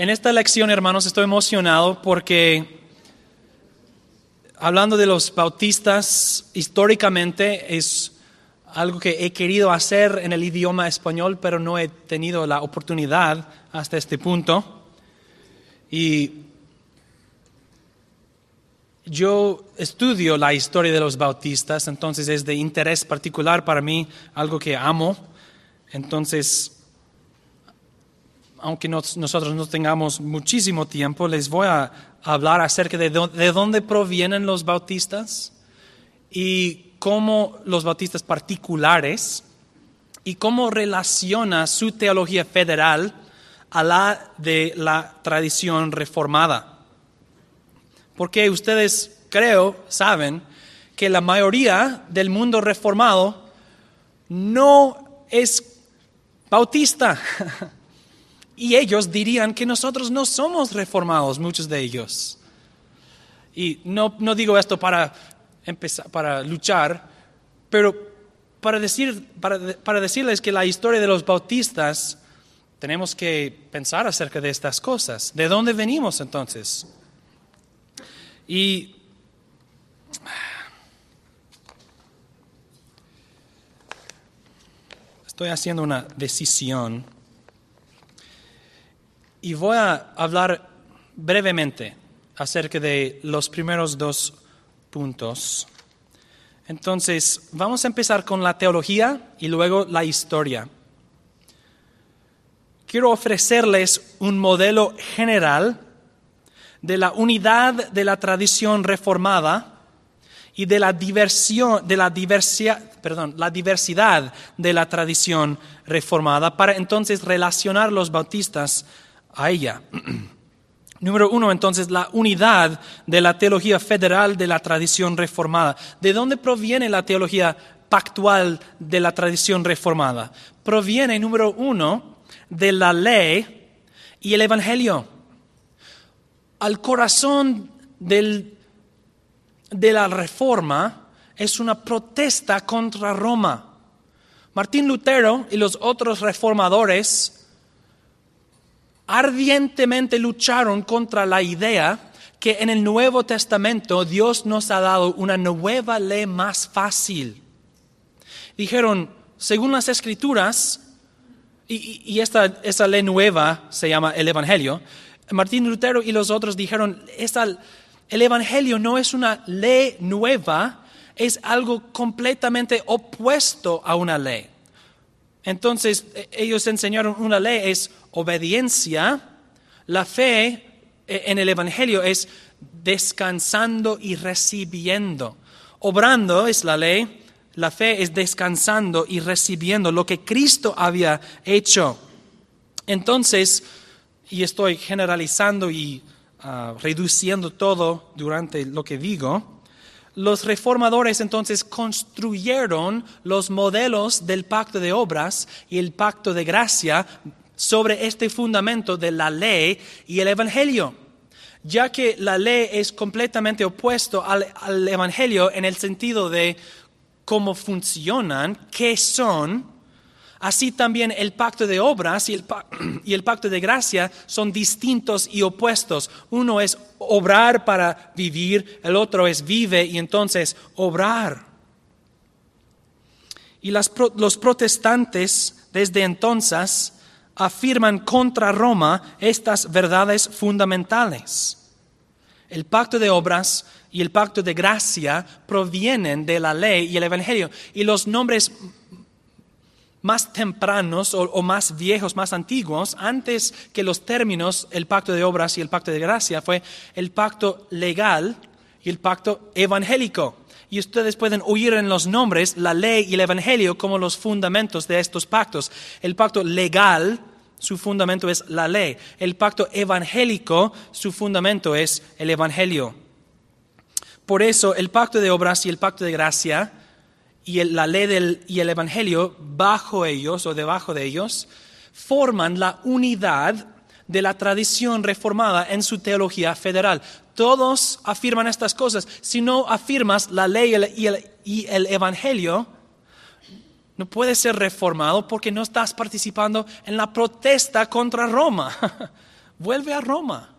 En esta lección, hermanos, estoy emocionado porque hablando de los bautistas, históricamente es algo que he querido hacer en el idioma español, pero no he tenido la oportunidad hasta este punto. Y yo estudio la historia de los bautistas, entonces es de interés particular para mí, algo que amo. Entonces, aunque nosotros no tengamos muchísimo tiempo, les voy a hablar acerca de, de dónde provienen los bautistas y cómo los bautistas particulares y cómo relaciona su teología federal a la de la tradición reformada. Porque ustedes, creo, saben que la mayoría del mundo reformado no es bautista. Y ellos dirían que nosotros no somos reformados, muchos de ellos. Y no, no digo esto para, empezar, para luchar, pero para, decir, para, para decirles que la historia de los bautistas tenemos que pensar acerca de estas cosas. ¿De dónde venimos entonces? Y estoy haciendo una decisión y voy a hablar brevemente acerca de los primeros dos puntos. Entonces, vamos a empezar con la teología y luego la historia. Quiero ofrecerles un modelo general de la unidad de la tradición reformada y de la, diversión, de la, perdón, la diversidad de la tradición reformada para entonces relacionar los bautistas a ella. Número uno, entonces, la unidad de la teología federal de la tradición reformada. ¿De dónde proviene la teología pactual de la tradición reformada? Proviene, número uno, de la ley y el Evangelio. Al corazón de la reforma es una protesta contra Roma. Martín Lutero y los otros reformadores ardientemente lucharon contra la idea que en el Nuevo Testamento Dios nos ha dado una nueva ley más fácil. Dijeron, según las escrituras, y, esta, esa ley nueva se llama el Evangelio, Martín Lutero y los otros dijeron, el Evangelio no es una ley nueva, es algo completamente opuesto a una ley. Entonces e, ellos enseñaron una ley, es obediencia. La fe e, en el Evangelio es descansando y recibiendo. Obrando es la ley, la fe es descansando y recibiendo lo que Cristo había hecho. Entonces, y estoy generalizando y ah, reduciendo todo durante lo que digo, los reformadores entonces construyeron los modelos del pacto de obras y el pacto de gracia sobre este fundamento de la ley y el evangelio, ya que la ley es completamente opuesto al, al evangelio en el sentido de cómo funcionan, qué son, Así también el pacto de obras y el, pacto de gracia son distintos y opuestos. Uno es obrar para vivir, el otro es vive y entonces obrar. Y los protestantes desde entonces afirman contra Roma estas verdades fundamentales. El pacto de obras y el pacto de gracia provienen de la ley y el Evangelio. Y los nombres más tempranos o, más viejos, más antiguos, antes que los términos, el pacto de obras y el pacto de gracia, fue el pacto legal y el pacto evangélico. Y ustedes pueden oír en los nombres la ley y el evangelio como los fundamentos de estos pactos. El pacto legal, su fundamento es la ley. El pacto evangélico, su fundamento es el evangelio. Por eso el pacto de obras y el pacto de gracia y la ley y el Evangelio bajo ellos o debajo de ellos forman la unidad de la tradición reformada en su teología federal. Todos afirman estas cosas. Si no afirmas la ley y el, y el Evangelio, no puedes ser reformado porque no estás participando en la protesta contra Roma. vuelve a Roma.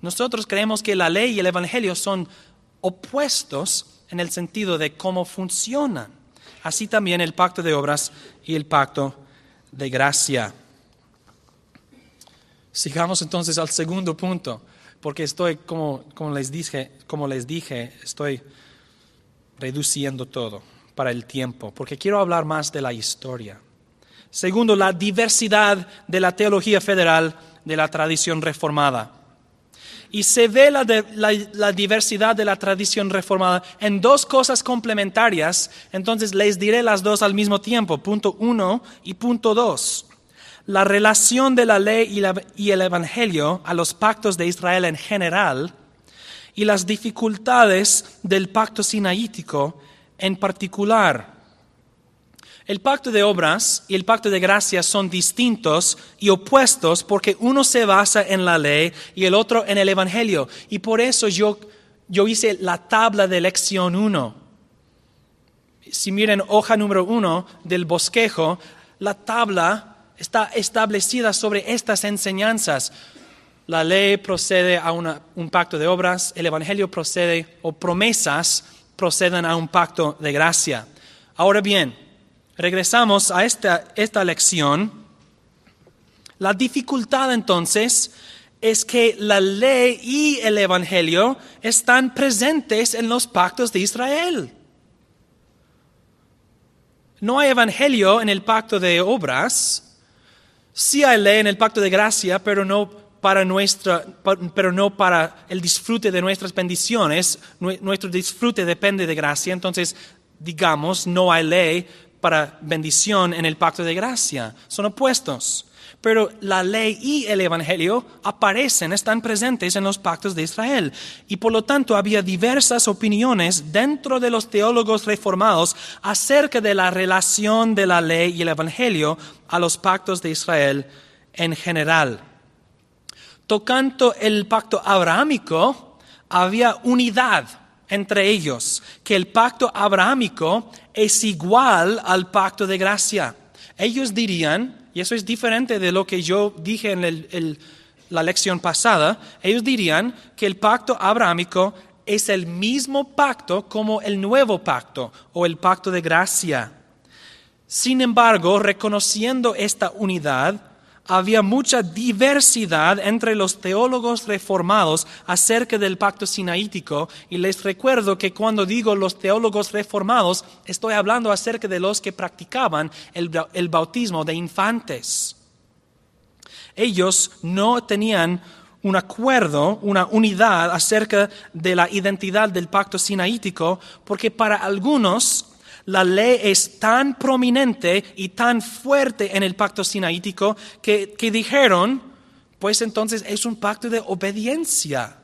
Nosotros creemos que la ley y el Evangelio son opuestos en el sentido de cómo funcionan. Así también el pacto de obras y el pacto de gracia. Sigamos entonces al segundo punto, porque estoy, como, como, les dije, como les dije, estoy reduciendo todo para el tiempo, porque quiero hablar más de la historia. Segundo, la diversidad de la teología federal de la tradición reformada. Y se ve la, diversidad de la tradición reformada en dos cosas complementarias, entonces les diré las dos al mismo tiempo, punto uno y punto dos. La relación de la ley y, y el Evangelio a los pactos de Israel en general y las dificultades del pacto sinaítico en particular. El pacto de obras y el pacto de gracia son distintos y opuestos porque uno se basa en la ley y el otro en el Evangelio. Y por eso yo, yo hice la tabla de lección 1. Si miren hoja número 1 del bosquejo, la tabla está establecida sobre estas enseñanzas. La ley procede a un pacto de obras, el Evangelio procede, o promesas proceden a un pacto de gracia. Ahora bien, regresamos a esta, esta lección. La dificultad entonces es que la ley y el Evangelio están presentes en los pactos de Israel. No hay Evangelio en el pacto de obras, sí hay ley en el pacto de gracia, pero no para nuestra, pero no para el disfrute de nuestras bendiciones. Nuestro disfrute depende de gracia, entonces digamos, no hay ley para bendición en el pacto de gracia. Son opuestos. Pero la ley y el Evangelio aparecen, están presentes en los pactos de Israel. Y por lo tanto había diversas opiniones dentro de los teólogos reformados acerca de la relación de la ley y el Evangelio a los pactos de Israel en general. Tocando el pacto abrahámico, había unidad entre ellos, que el pacto abrahámico es igual al pacto de gracia. Ellos dirían, y eso es diferente de lo que yo dije en la lección pasada, ellos dirían que el pacto abrahámico es el mismo pacto como el nuevo pacto o el pacto de gracia. Sin embargo, reconociendo esta unidad, había mucha diversidad entre los teólogos reformados acerca del pacto sinaítico y les recuerdo que cuando digo los teólogos reformados estoy hablando acerca de los que practicaban el, bautismo de infantes. Ellos no tenían un acuerdo, una unidad acerca de la identidad del pacto sinaítico, porque para algunos la ley es tan prominente y tan fuerte en el pacto sinaítico que, dijeron, pues entonces es un pacto de obediencia.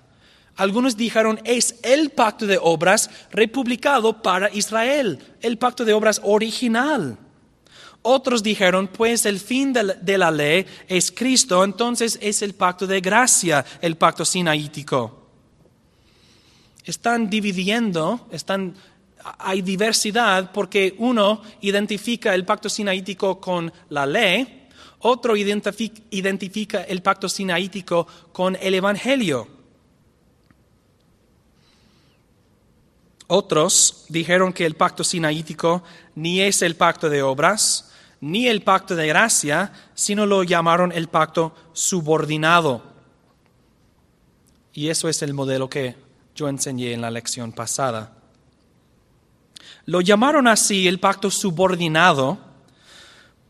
Algunos dijeron, es el pacto de obras republicado para Israel, el pacto de obras original. Otros dijeron, pues el fin de la, ley es Cristo, entonces es el pacto de gracia, el pacto sinaítico. Están dividiendo, están hay diversidad porque uno identifica el pacto sinaítico con la ley, otro identifica el pacto sinaítico con el Evangelio. Otros dijeron que el pacto sinaítico ni es el pacto de obras, ni el pacto de gracia, sino lo llamaron el pacto subordinado. Y eso es el modelo que yo enseñé en la lección pasada. Lo llamaron así el pacto subordinado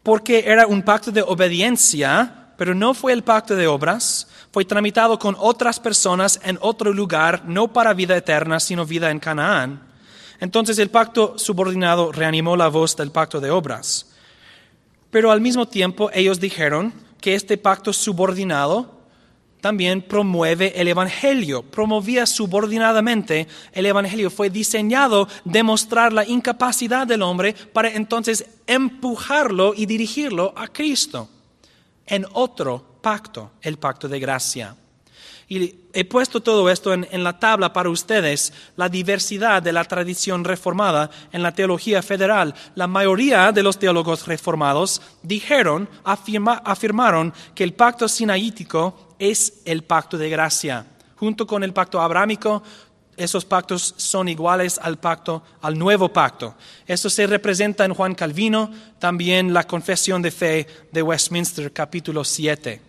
porque era un pacto de obediencia, pero no fue el pacto de obras. Fue tramitado con otras personas en otro lugar, no para vida eterna, sino vida en Canaán. Entonces el pacto subordinado reanimó la voz del pacto de obras. Pero al mismo tiempo ellos dijeron que este pacto subordinado también promueve el Evangelio, promovía subordinadamente el Evangelio. Fue diseñado demostrar la incapacidad del hombre para entonces empujarlo y dirigirlo a Cristo en otro pacto, el pacto de gracia. Y he puesto todo esto en, la tabla para ustedes, la diversidad de la tradición reformada en la teología federal. La mayoría de los teólogos reformados dijeron, afirmaron que el pacto sinaítico es el pacto de gracia. Junto con el pacto abrámico, esos pactos son iguales al pacto, al nuevo pacto. Esto se representa en Juan Calvino, también la confesión de fe de Westminster, capítulo 7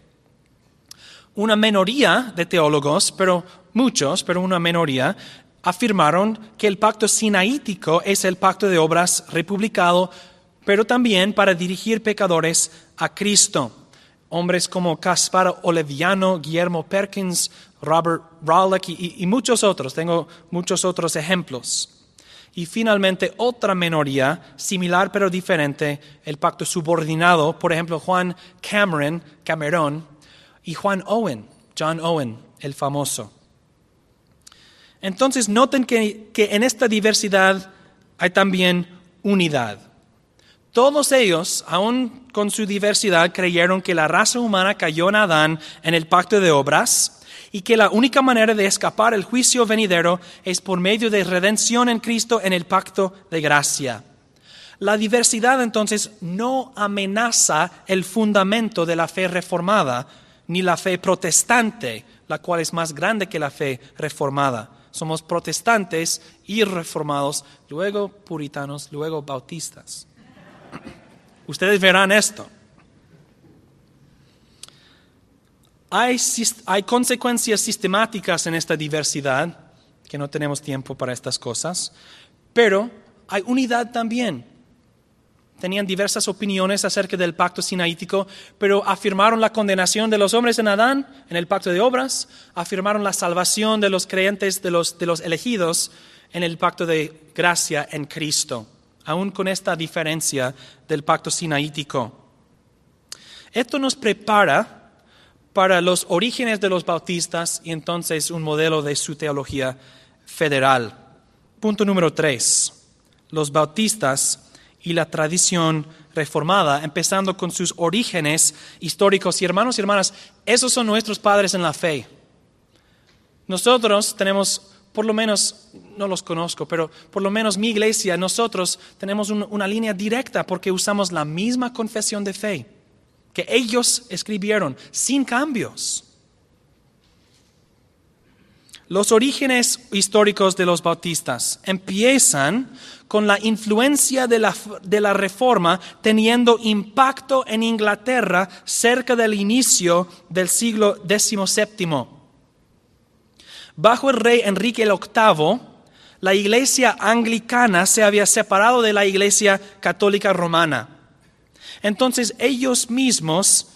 una minoría de teólogos, pero muchos, pero una minoría, afirmaron que el pacto sinaítico es el pacto de obras republicado, pero también para dirigir pecadores a Cristo. Hombres como Caspar Oleviano, Guillermo Perkins, Robert Rawlick y, y muchos otros. Tengo muchos otros ejemplos. Y finalmente otra minoría, similar pero diferente, el pacto subordinado, por ejemplo Juan Cameron, Cameron, y Juan Owen, John Owen, el famoso. Entonces noten que, que en esta diversidad hay también unidad. Todos ellos, aun con su diversidad, creyeron que la raza humana cayó en Adán en el pacto de obras y que la única manera de escapar el juicio venidero es por medio de redención en Cristo en el pacto de gracia. La diversidad entonces no amenaza el fundamento de la fe reformada, ni la fe protestante, la cual es más grande que la fe reformada. Somos protestantes y reformados, luego puritanos, luego bautistas. Ustedes verán esto. Hay, consecuencias sistemáticas en esta diversidad, que no tenemos tiempo para estas cosas, pero hay unidad también tenían diversas opiniones acerca del pacto sinaítico, pero afirmaron la condenación de los hombres en Adán, en el pacto de obras, afirmaron la salvación de los creyentes, de los, de los elegidos, en el pacto de gracia en Cristo, aún con esta diferencia del pacto sinaítico. Esto nos prepara para los orígenes de los bautistas y entonces un modelo de su teología federal. Punto número tres. Los bautistas y la tradición reformada, empezando con sus orígenes históricos. Y hermanos y hermanas, esos son nuestros padres en la fe. Nosotros tenemos, por lo menos, no los conozco, pero por lo menos mi iglesia, nosotros tenemos una línea directa porque usamos la misma confesión de fe que ellos escribieron, sin cambios. Los orígenes históricos de los bautistas empiezan con la influencia de la, reforma teniendo impacto en Inglaterra cerca del inicio del siglo XVII. Bajo el rey Enrique VIII, la iglesia anglicana se había separado de la iglesia católica romana. Entonces ellos mismos,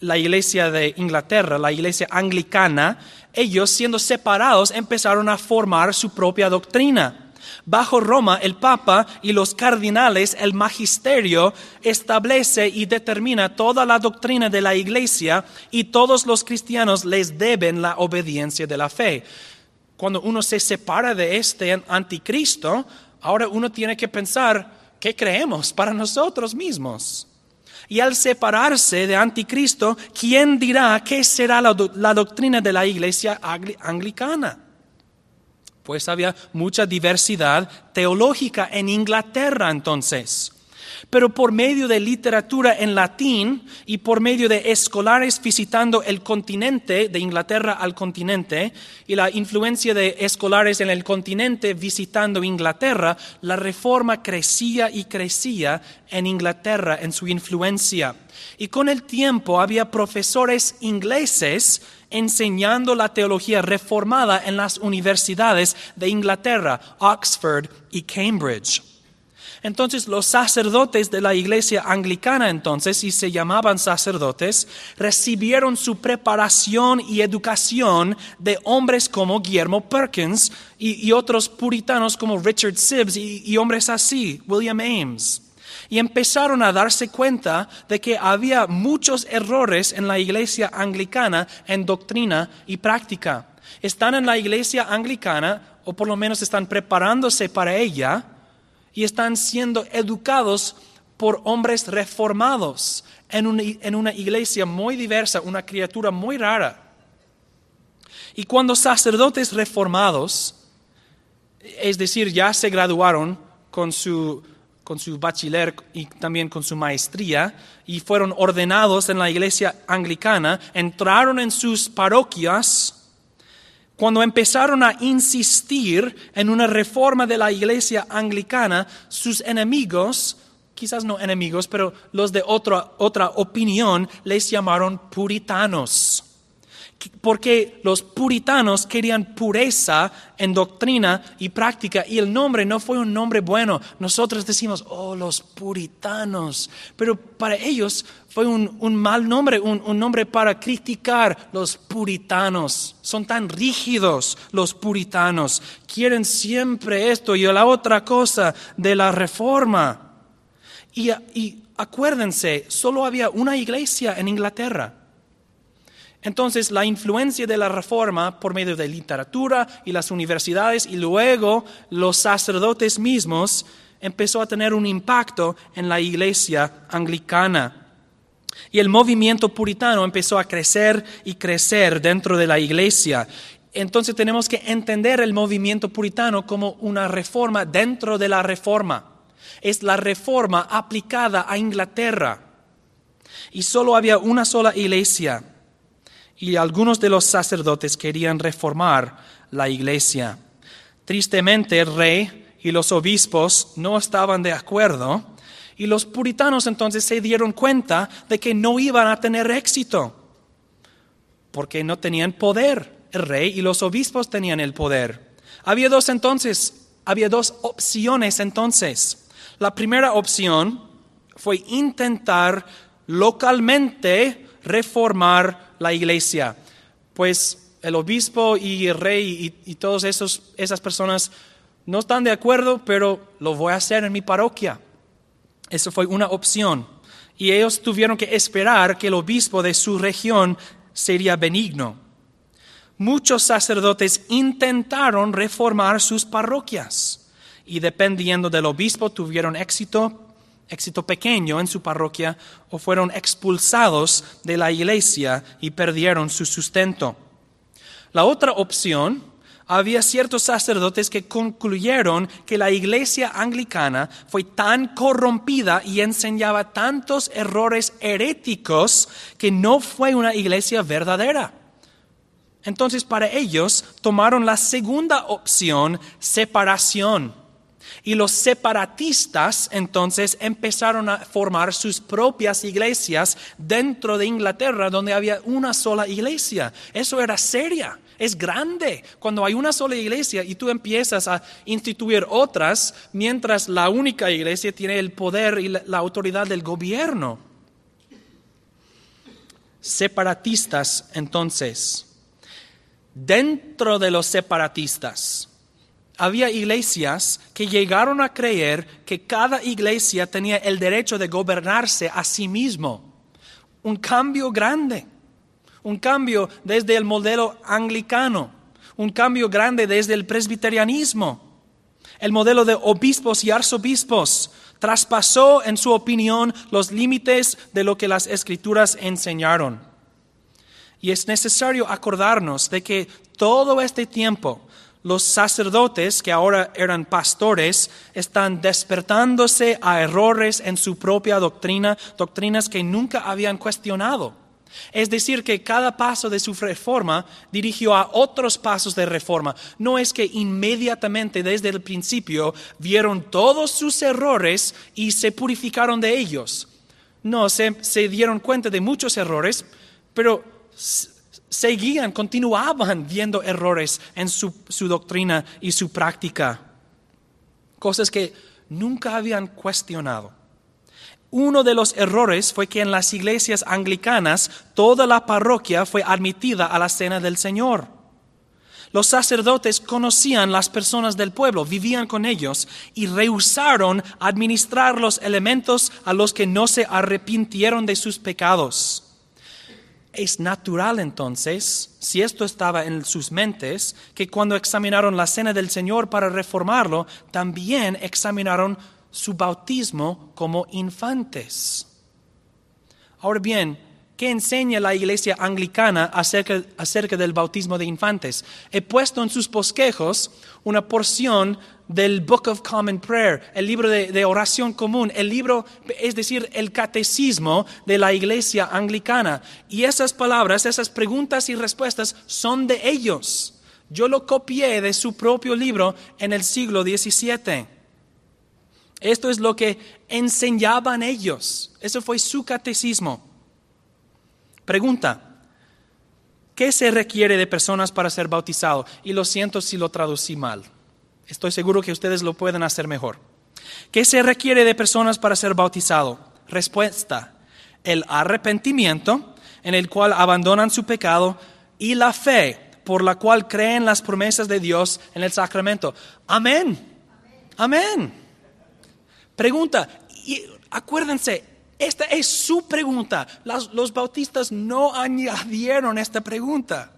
la iglesia de Inglaterra, la iglesia anglicana, ellos siendo separados empezaron a formar su propia doctrina. Bajo Roma, el Papa y los cardinales, el magisterio, establece y determina toda la doctrina de la Iglesia y todos los cristianos les deben la obediencia de la fe. Cuando uno se separa de este anticristo, ahora uno tiene que pensar, ¿qué creemos para nosotros mismos? Y al separarse de anticristo, ¿quién dirá qué será la, doctrina de la iglesia anglicana? Pues había mucha diversidad teológica en Inglaterra entonces pero por medio de literatura en latín y por medio de escolares visitando el continente, de Inglaterra al continente, y la influencia de escolares en el continente visitando Inglaterra, la reforma crecía y crecía en Inglaterra en su influencia. Y con el tiempo había profesores ingleses enseñando la teología reformada en las universidades de Inglaterra, Oxford y Cambridge. Entonces los sacerdotes de la iglesia anglicana entonces, y se llamaban sacerdotes, recibieron su preparación y educación de hombres como Guillermo Perkins y, otros puritanos como Richard Sibbs y, hombres así, William Ames. Y empezaron a darse cuenta de que había muchos errores en la iglesia anglicana en doctrina y práctica. Están en la iglesia anglicana, o por lo menos están preparándose para ella, y están siendo educados por hombres reformados en una, iglesia muy diversa, una criatura muy rara. Y cuando sacerdotes reformados, es decir, ya se graduaron con su, con su bachiller y también con su maestría, y fueron ordenados en la iglesia anglicana, entraron en sus parroquias, cuando empezaron a insistir en una reforma de la iglesia anglicana, sus enemigos, quizás no enemigos, pero los de otra, otra opinión, les llamaron puritanos porque los puritanos querían pureza en doctrina y práctica y el nombre no fue un nombre bueno. Nosotros decimos, oh, los puritanos, pero para ellos fue un, mal nombre, un, un, nombre para criticar los puritanos. Son tan rígidos los puritanos, quieren siempre esto y la otra cosa de la reforma. Y acuérdense, solo había una iglesia en Inglaterra entonces, la influencia de la reforma por medio de literatura y las universidades y luego los sacerdotes mismos empezó a tener un impacto en la iglesia anglicana. Y el movimiento puritano empezó a crecer y crecer dentro de la iglesia. Entonces tenemos que entender el movimiento puritano como una reforma dentro de la reforma. Es la reforma aplicada a Inglaterra. Y solo había una sola iglesia y algunos de los sacerdotes querían reformar la iglesia. Tristemente el rey y los obispos no estaban de acuerdo y los puritanos entonces se dieron cuenta de que no iban a tener éxito porque no tenían poder. El rey y los obispos tenían el poder. Había dos entonces, había dos opciones entonces. La primera opción fue intentar localmente reformar la iglesia. Pues el obispo y el rey y, todas esas personas no están de acuerdo, pero lo voy a hacer en mi parroquia. Eso fue una opción. Y ellos tuvieron que esperar que el obispo de su región sería benigno. Muchos sacerdotes intentaron reformar sus parroquias y dependiendo del obispo tuvieron éxito éxito pequeño en su parroquia o fueron expulsados de la iglesia y perdieron su sustento. La otra opción, había ciertos sacerdotes que concluyeron que la iglesia anglicana fue tan corrompida y enseñaba tantos errores heréticos que no fue una iglesia verdadera. Entonces para ellos tomaron la segunda opción, separación y los separatistas entonces empezaron a formar sus propias iglesias dentro de Inglaterra donde había una sola iglesia. Eso era seria, es grande. Cuando hay una sola iglesia y tú empiezas a instituir otras mientras la única iglesia tiene el poder y la autoridad del gobierno. Separatistas entonces. Dentro de los separatistas había iglesias que llegaron a creer que cada iglesia tenía el derecho de gobernarse a sí mismo. Un cambio grande, un cambio desde el modelo anglicano, un cambio grande desde el presbiterianismo. El modelo de obispos y arzobispos traspasó, en su opinión, los límites de lo que las escrituras enseñaron. Y es necesario acordarnos de que todo este tiempo los sacerdotes, que ahora eran pastores, están despertándose a errores en su propia doctrina, doctrinas que nunca habían cuestionado. Es decir, que cada paso de su reforma dirigió a otros pasos de reforma. No es que inmediatamente desde el principio vieron todos sus errores y se purificaron de ellos. No, se, se dieron cuenta de muchos errores, pero seguían, continuaban viendo errores en su, doctrina y su práctica, cosas que nunca habían cuestionado. Uno de los errores fue que en las iglesias anglicanas toda la parroquia fue admitida a la cena del Señor. Los sacerdotes conocían las personas del pueblo, vivían con ellos y rehusaron administrar los elementos a los que no se arrepintieron de sus pecados. Es natural entonces, si esto estaba en sus mentes, que cuando examinaron la cena del Señor para reformarlo, también examinaron su bautismo como infantes. Ahora bien, ¿Qué enseña la iglesia anglicana acerca, del bautismo de infantes? He puesto en sus bosquejos una porción del Book of Common Prayer, el libro de, de, oración común, el libro, es decir, el catecismo de la iglesia anglicana. Y esas palabras, esas preguntas y respuestas son de ellos. Yo lo copié de su propio libro en el siglo XVII. Esto es lo que enseñaban ellos. Eso fue su catecismo. Pregunta, ¿qué se requiere de personas para ser bautizado? Y lo siento si lo traducí mal. Estoy seguro que ustedes lo pueden hacer mejor. ¿Qué se requiere de personas para ser bautizado? Respuesta, el arrepentimiento en el cual abandonan su pecado y la fe por la cual creen las promesas de Dios en el sacramento. Amén. Amén. Pregunta, y acuérdense, esta es su pregunta. Los, bautistas no añadieron esta pregunta.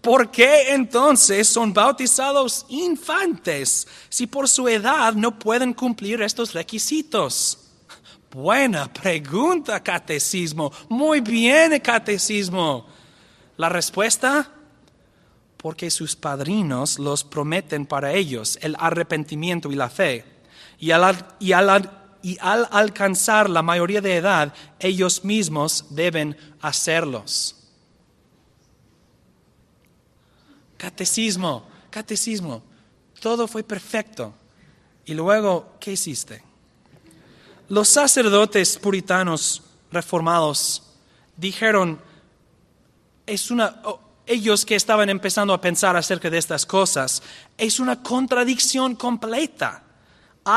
¿Por qué entonces son bautizados infantes si por su edad no pueden cumplir estos requisitos? Buena pregunta, catecismo. Muy bien, catecismo. La respuesta, porque sus padrinos los prometen para ellos el arrepentimiento y la fe. Y al, y y al alcanzar la mayoría de edad, ellos mismos deben hacerlos. Catecismo, catecismo, todo fue perfecto. Y luego, ¿qué hiciste? Los sacerdotes puritanos reformados dijeron, es una, oh, ellos que estaban empezando a pensar acerca de estas cosas, es una contradicción completa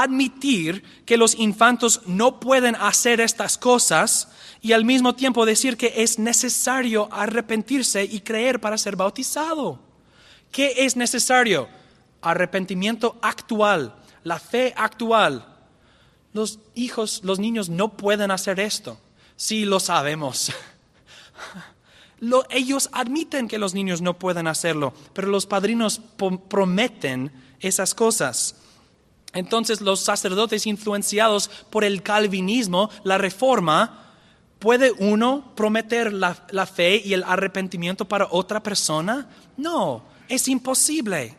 admitir que los infantos no pueden hacer estas cosas y al mismo tiempo decir que es necesario arrepentirse y creer para ser bautizado. ¿Qué es necesario? Arrepentimiento actual, la fe actual. Los hijos, los niños no pueden hacer esto. Sí, lo sabemos. ellos admiten que los niños no pueden hacerlo, pero los padrinos prometen esas cosas. Entonces los sacerdotes influenciados por el calvinismo, la reforma, ¿puede uno prometer la, fe y el arrepentimiento para otra persona? No, es imposible.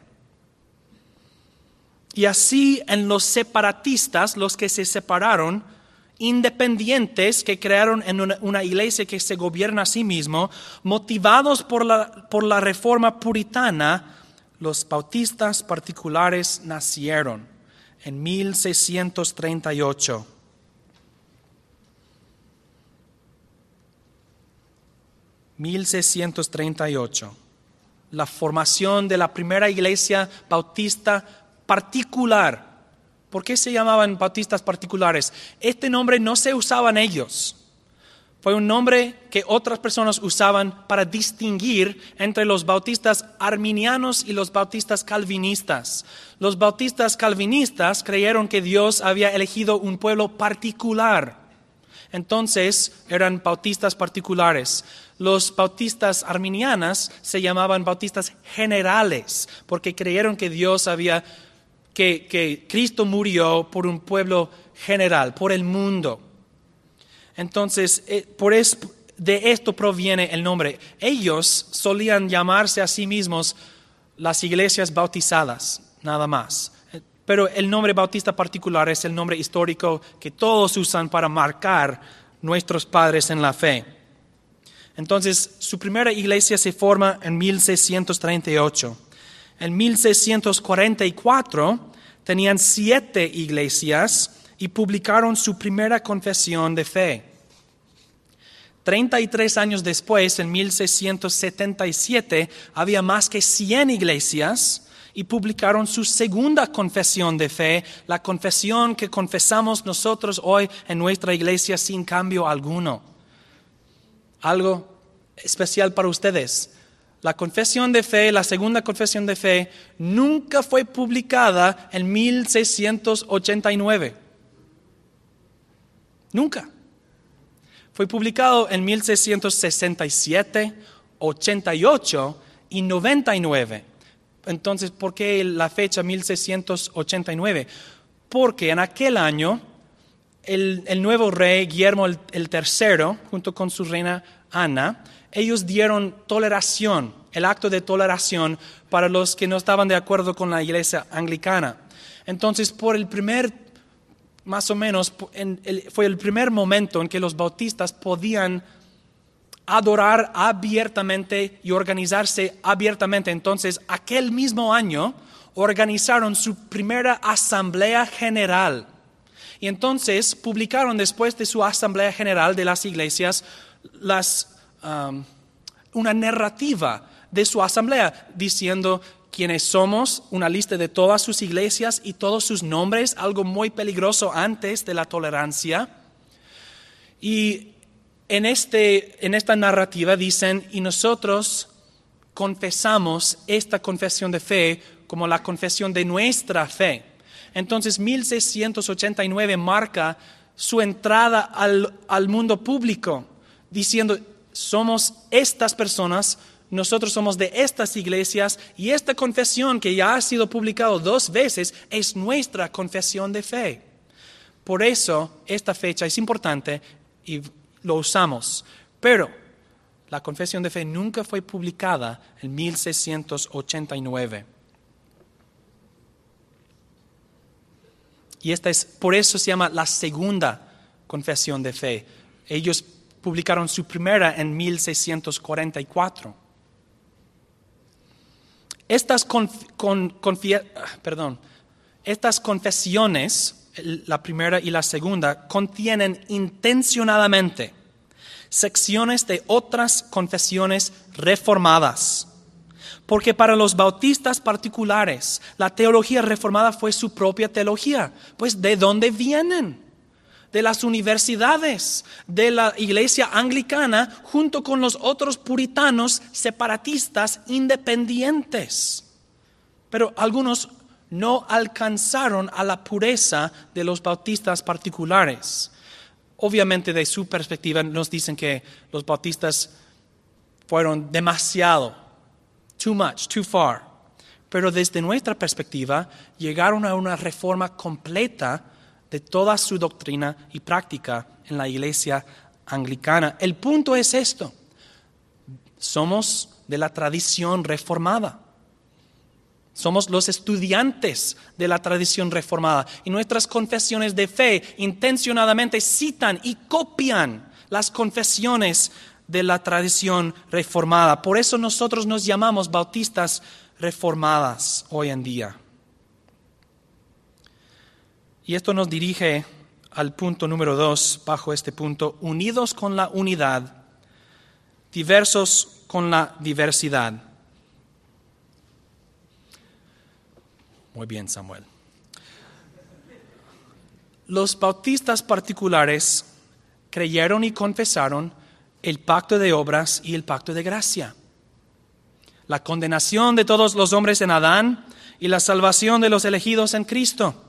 Y así en los separatistas, los que se separaron, independientes que crearon en una, iglesia que se gobierna a sí mismo, motivados por la, por la reforma puritana, los bautistas particulares nacieron en 1638. ...1638... la formación de la primera iglesia bautista particular. ¿Por qué se llamaban bautistas particulares? Este nombre no se usaba en ellos. Fue un nombre que otras personas usaban para distinguir entre los bautistas arminianos y los bautistas calvinistas. Los bautistas calvinistas creyeron que Dios había elegido un pueblo particular. Entonces eran bautistas particulares. Los bautistas arminianas se llamaban bautistas generales porque creyeron que Dios había, que, que Cristo murió por un pueblo general, por el mundo. Entonces, eh, por de esto proviene el nombre. Ellos solían llamarse a sí mismos las iglesias bautizadas, nada más. Eh, pero el nombre bautista particular es el nombre histórico que todos usan para marcar nuestros padres en la fe. Entonces, su primera iglesia se forma en 1638. En 1644 tenían siete iglesias y publicaron su primera confesión de fe. 33 años después, en 1677, había más que 100 iglesias y publicaron su segunda confesión de fe, la confesión que confesamos nosotros hoy en nuestra iglesia sin cambio alguno. Algo especial para ustedes. La confesión de fe, la segunda confesión de fe, nunca fue publicada en 1689. Nunca. Fue publicado en 1667, 88 y 99. Entonces, ¿por qué la fecha 1689? Porque en aquel año el, nuevo rey Guillermo el, III, junto con su reina Ana, ellos dieron toleración, el acto de toleración para los que no estaban de acuerdo con la iglesia anglicana. Entonces, por el primer, más o menos, fue el primer momento en que los bautistas podían adorar abiertamente y organizarse abiertamente. Entonces, aquel mismo año organizaron su primera asamblea general. Y entonces publicaron después de su asamblea general de las iglesias una narrativa de su asamblea diciendo quiénes somos, una lista de todas sus iglesias y todos sus nombres, algo muy peligroso antes de la tolerancia. Y en, este, en esta narrativa dicen, y nosotros confesamos esta confesión de fe como la confesión de nuestra fe. Entonces 1689 marca su entrada al, al mundo público, diciendo, somos estas personas, nosotros somos de estas iglesias y esta confesión que ya ha sido publicado dos veces es nuestra confesión de fe. Por eso esta fecha es importante y lo usamos. Pero la confesión de fe nunca fue publicada en 1689. Y esta es, por eso se llama la segunda confesión de fe. Ellos publicaron su primera en 1644. Estas, perdón, estas confesiones, la primera y la segunda, contienen intencionadamente secciones de otras confesiones reformadas porque para los bautistas particulares, la teología reformada fue su propia teología. Pues ¿de dónde vienen? De las universidades, de la iglesia anglicana, junto con los otros puritanos separatistas independientes. Pero algunos no alcanzaron a la pureza de los bautistas particulares. Obviamente de su perspectiva nos dicen que los bautistas fueron demasiado too much, too far. Pero desde nuestra perspectiva, llegaron a una reforma completa de toda su doctrina y práctica en la iglesia anglicana. El punto es esto. Somos de la tradición reformada. Somos los estudiantes de la tradición reformada y nuestras confesiones de fe intencionadamente citan y copian las confesiones de la tradición reformada. Por eso nosotros nos llamamos bautistas reformadas hoy en día. Y esto nos dirige al punto número dos, bajo este punto, unidos con la unidad, diversos con la diversidad. Muy bien, Samuel. Los bautistas particulares creyeron y confesaron el pacto de obras y el pacto de gracia. La condenación de todos los hombres en Adán y la salvación de los elegidos en Cristo.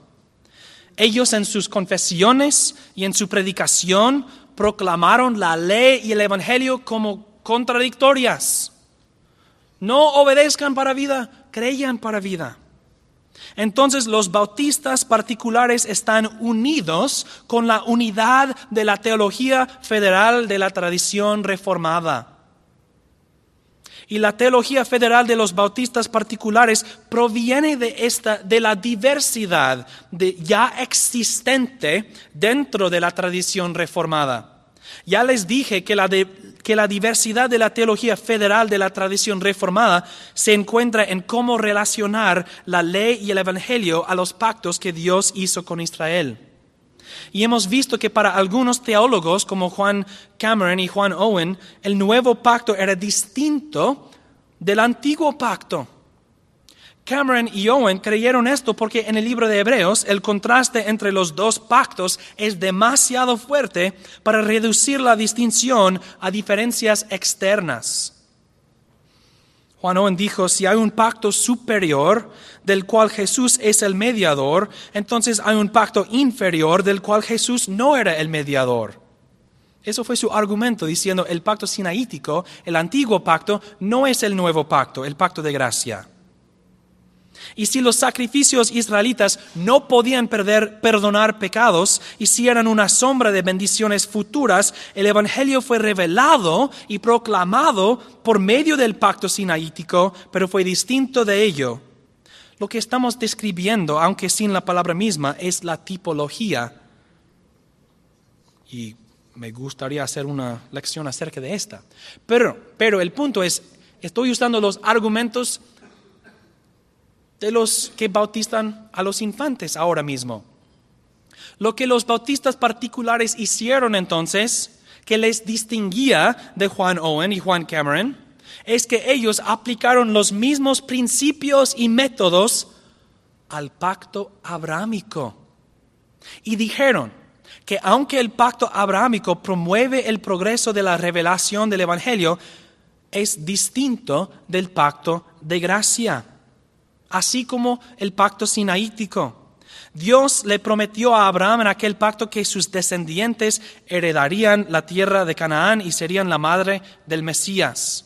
Ellos en sus confesiones y en su predicación proclamaron la ley y el Evangelio como contradictorias. No obedezcan para vida, creyan para vida. Entonces los bautistas particulares están unidos con la unidad de la teología federal de la tradición reformada. Y la teología federal de los bautistas particulares proviene de, esta, de la diversidad de, ya existente dentro de la tradición reformada. Ya les dije que la, de, que la diversidad de la teología federal de la tradición reformada se encuentra en cómo relacionar la ley y el evangelio a los pactos que Dios hizo con Israel. Y hemos visto que para algunos teólogos como Juan Cameron y Juan Owen, el nuevo pacto era distinto del antiguo pacto. Cameron y Owen creyeron esto porque en el libro de Hebreos el contraste entre los dos pactos es demasiado fuerte para reducir la distinción a diferencias externas. Juan Owen dijo, si hay un pacto superior del cual Jesús es el mediador, entonces hay un pacto inferior del cual Jesús no era el mediador. Eso fue su argumento diciendo el pacto sinaítico, el antiguo pacto, no es el nuevo pacto, el pacto de gracia. Y si los sacrificios israelitas no podían perder, perdonar pecados y si eran una sombra de bendiciones futuras, el Evangelio fue revelado y proclamado por medio del pacto sinaítico, pero fue distinto de ello. Lo que estamos describiendo, aunque sin la palabra misma, es la tipología. Y me gustaría hacer una lección acerca de esta. Pero, pero el punto es, estoy usando los argumentos de los que bautizan a los infantes ahora mismo. Lo que los bautistas particulares hicieron entonces, que les distinguía de Juan Owen y Juan Cameron, es que ellos aplicaron los mismos principios y métodos al pacto abrahámico. Y dijeron que aunque el pacto abrahámico promueve el progreso de la revelación del Evangelio, es distinto del pacto de gracia así como el pacto sinaítico. Dios le prometió a Abraham en aquel pacto que sus descendientes heredarían la tierra de Canaán y serían la madre del Mesías.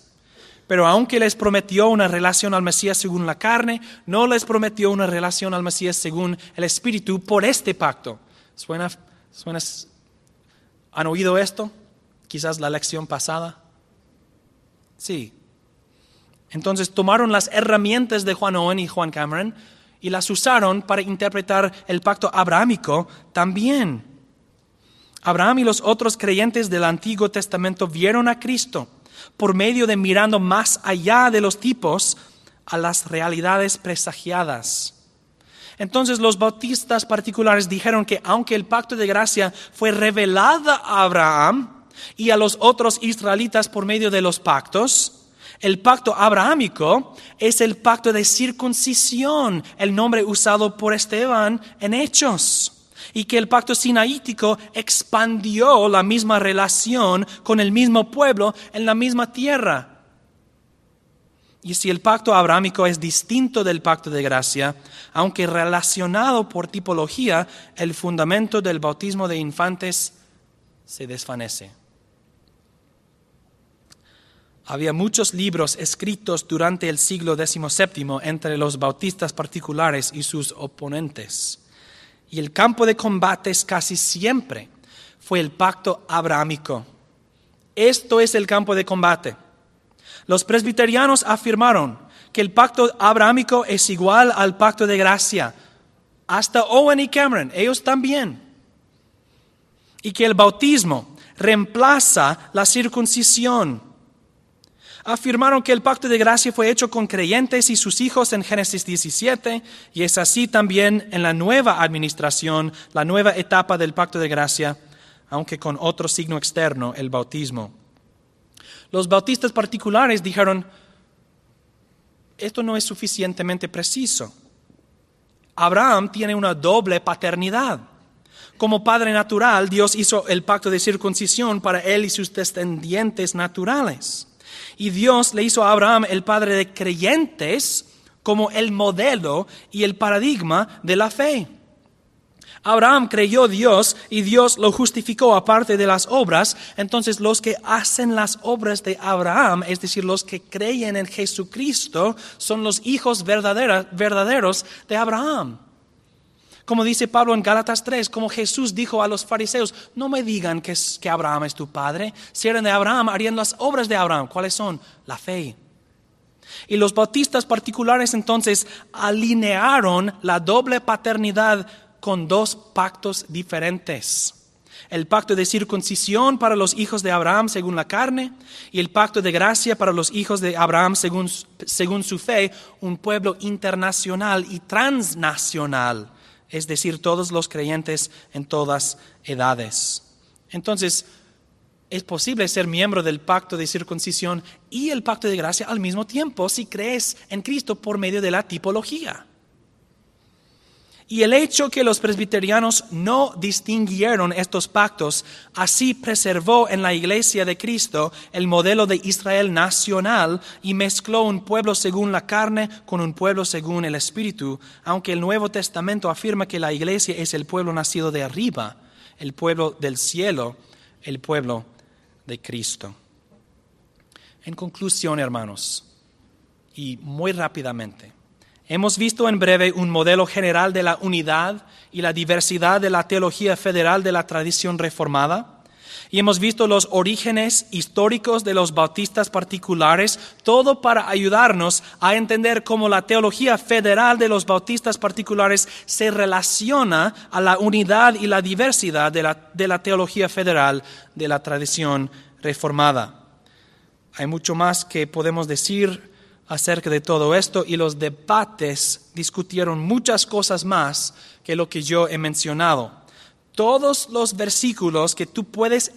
Pero aunque les prometió una relación al Mesías según la carne, no les prometió una relación al Mesías según el Espíritu por este pacto. ¿Suena, suena, ¿Han oído esto? Quizás la lección pasada. Sí, entonces tomaron las herramientas de Juan Owen y Juan Cameron y las usaron para interpretar el pacto abrahámico también. Abraham y los otros creyentes del Antiguo Testamento vieron a Cristo por medio de mirando más allá de los tipos a las realidades presagiadas. Entonces los bautistas particulares dijeron que aunque el pacto de gracia fue revelado a Abraham y a los otros israelitas por medio de los pactos, el pacto abrahámico es el pacto de circuncisión, el nombre usado por Esteban en Hechos. Y que el pacto sinaítico expandió la misma relación con el mismo pueblo en la misma tierra. Y si el pacto abrahámico es distinto del pacto de gracia, aunque relacionado por tipología, el fundamento del bautismo de infantes se desvanece. Había muchos libros escritos durante el siglo XVII entre los bautistas particulares y sus oponentes. Y el campo de combates casi siempre fue el pacto abrahámico. Esto es el campo de combate. Los presbiterianos afirmaron que el pacto abrahámico es igual al pacto de gracia. Hasta Owen y Cameron, ellos también. Y que el bautismo reemplaza la circuncisión afirmaron que el pacto de gracia fue hecho con creyentes y sus hijos en Génesis 17, y es así también en la nueva administración, la nueva etapa del pacto de gracia, aunque con otro signo externo, el bautismo. Los bautistas particulares dijeron, esto no es suficientemente preciso. Abraham tiene una doble paternidad. Como padre natural, Dios hizo el pacto de circuncisión para él y sus descendientes naturales. Y Dios le hizo a Abraham el padre de creyentes como el modelo y el paradigma de la fe. Abraham creyó Dios y Dios lo justificó aparte de las obras. Entonces los que hacen las obras de Abraham, es decir, los que creen en Jesucristo, son los hijos verdaderos de Abraham. Como dice Pablo en Gálatas 3, como Jesús dijo a los fariseos, no me digan que, que Abraham es tu padre. Si eran de Abraham, harían las obras de Abraham. ¿Cuáles son? La fe. Y los bautistas particulares entonces alinearon la doble paternidad con dos pactos diferentes. El pacto de circuncisión para los hijos de Abraham según la carne y el pacto de gracia para los hijos de Abraham según, según su fe, un pueblo internacional y transnacional es decir, todos los creyentes en todas edades. Entonces, es posible ser miembro del pacto de circuncisión y el pacto de gracia al mismo tiempo si crees en Cristo por medio de la tipología. Y el hecho que los presbiterianos no distinguieron estos pactos, así preservó en la iglesia de Cristo el modelo de Israel nacional y mezcló un pueblo según la carne con un pueblo según el Espíritu, aunque el Nuevo Testamento afirma que la iglesia es el pueblo nacido de arriba, el pueblo del cielo, el pueblo de Cristo. En conclusión, hermanos, y muy rápidamente, Hemos visto en breve un modelo general de la unidad y la diversidad de la teología federal de la tradición reformada. Y hemos visto los orígenes históricos de los bautistas particulares, todo para ayudarnos a entender cómo la teología federal de los bautistas particulares se relaciona a la unidad y la diversidad de la, de la teología federal de la tradición reformada. Hay mucho más que podemos decir acerca de todo esto y los debates discutieron muchas cosas más que lo que yo he mencionado. Todos los versículos que tú puedes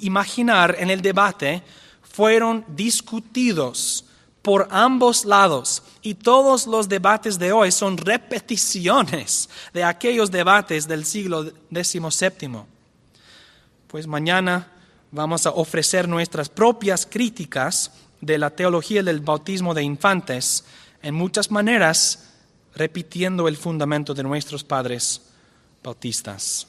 imaginar en el debate fueron discutidos por ambos lados y todos los debates de hoy son repeticiones de aquellos debates del siglo XVII. Pues mañana vamos a ofrecer nuestras propias críticas de la teología del bautismo de infantes, en muchas maneras repitiendo el fundamento de nuestros padres bautistas.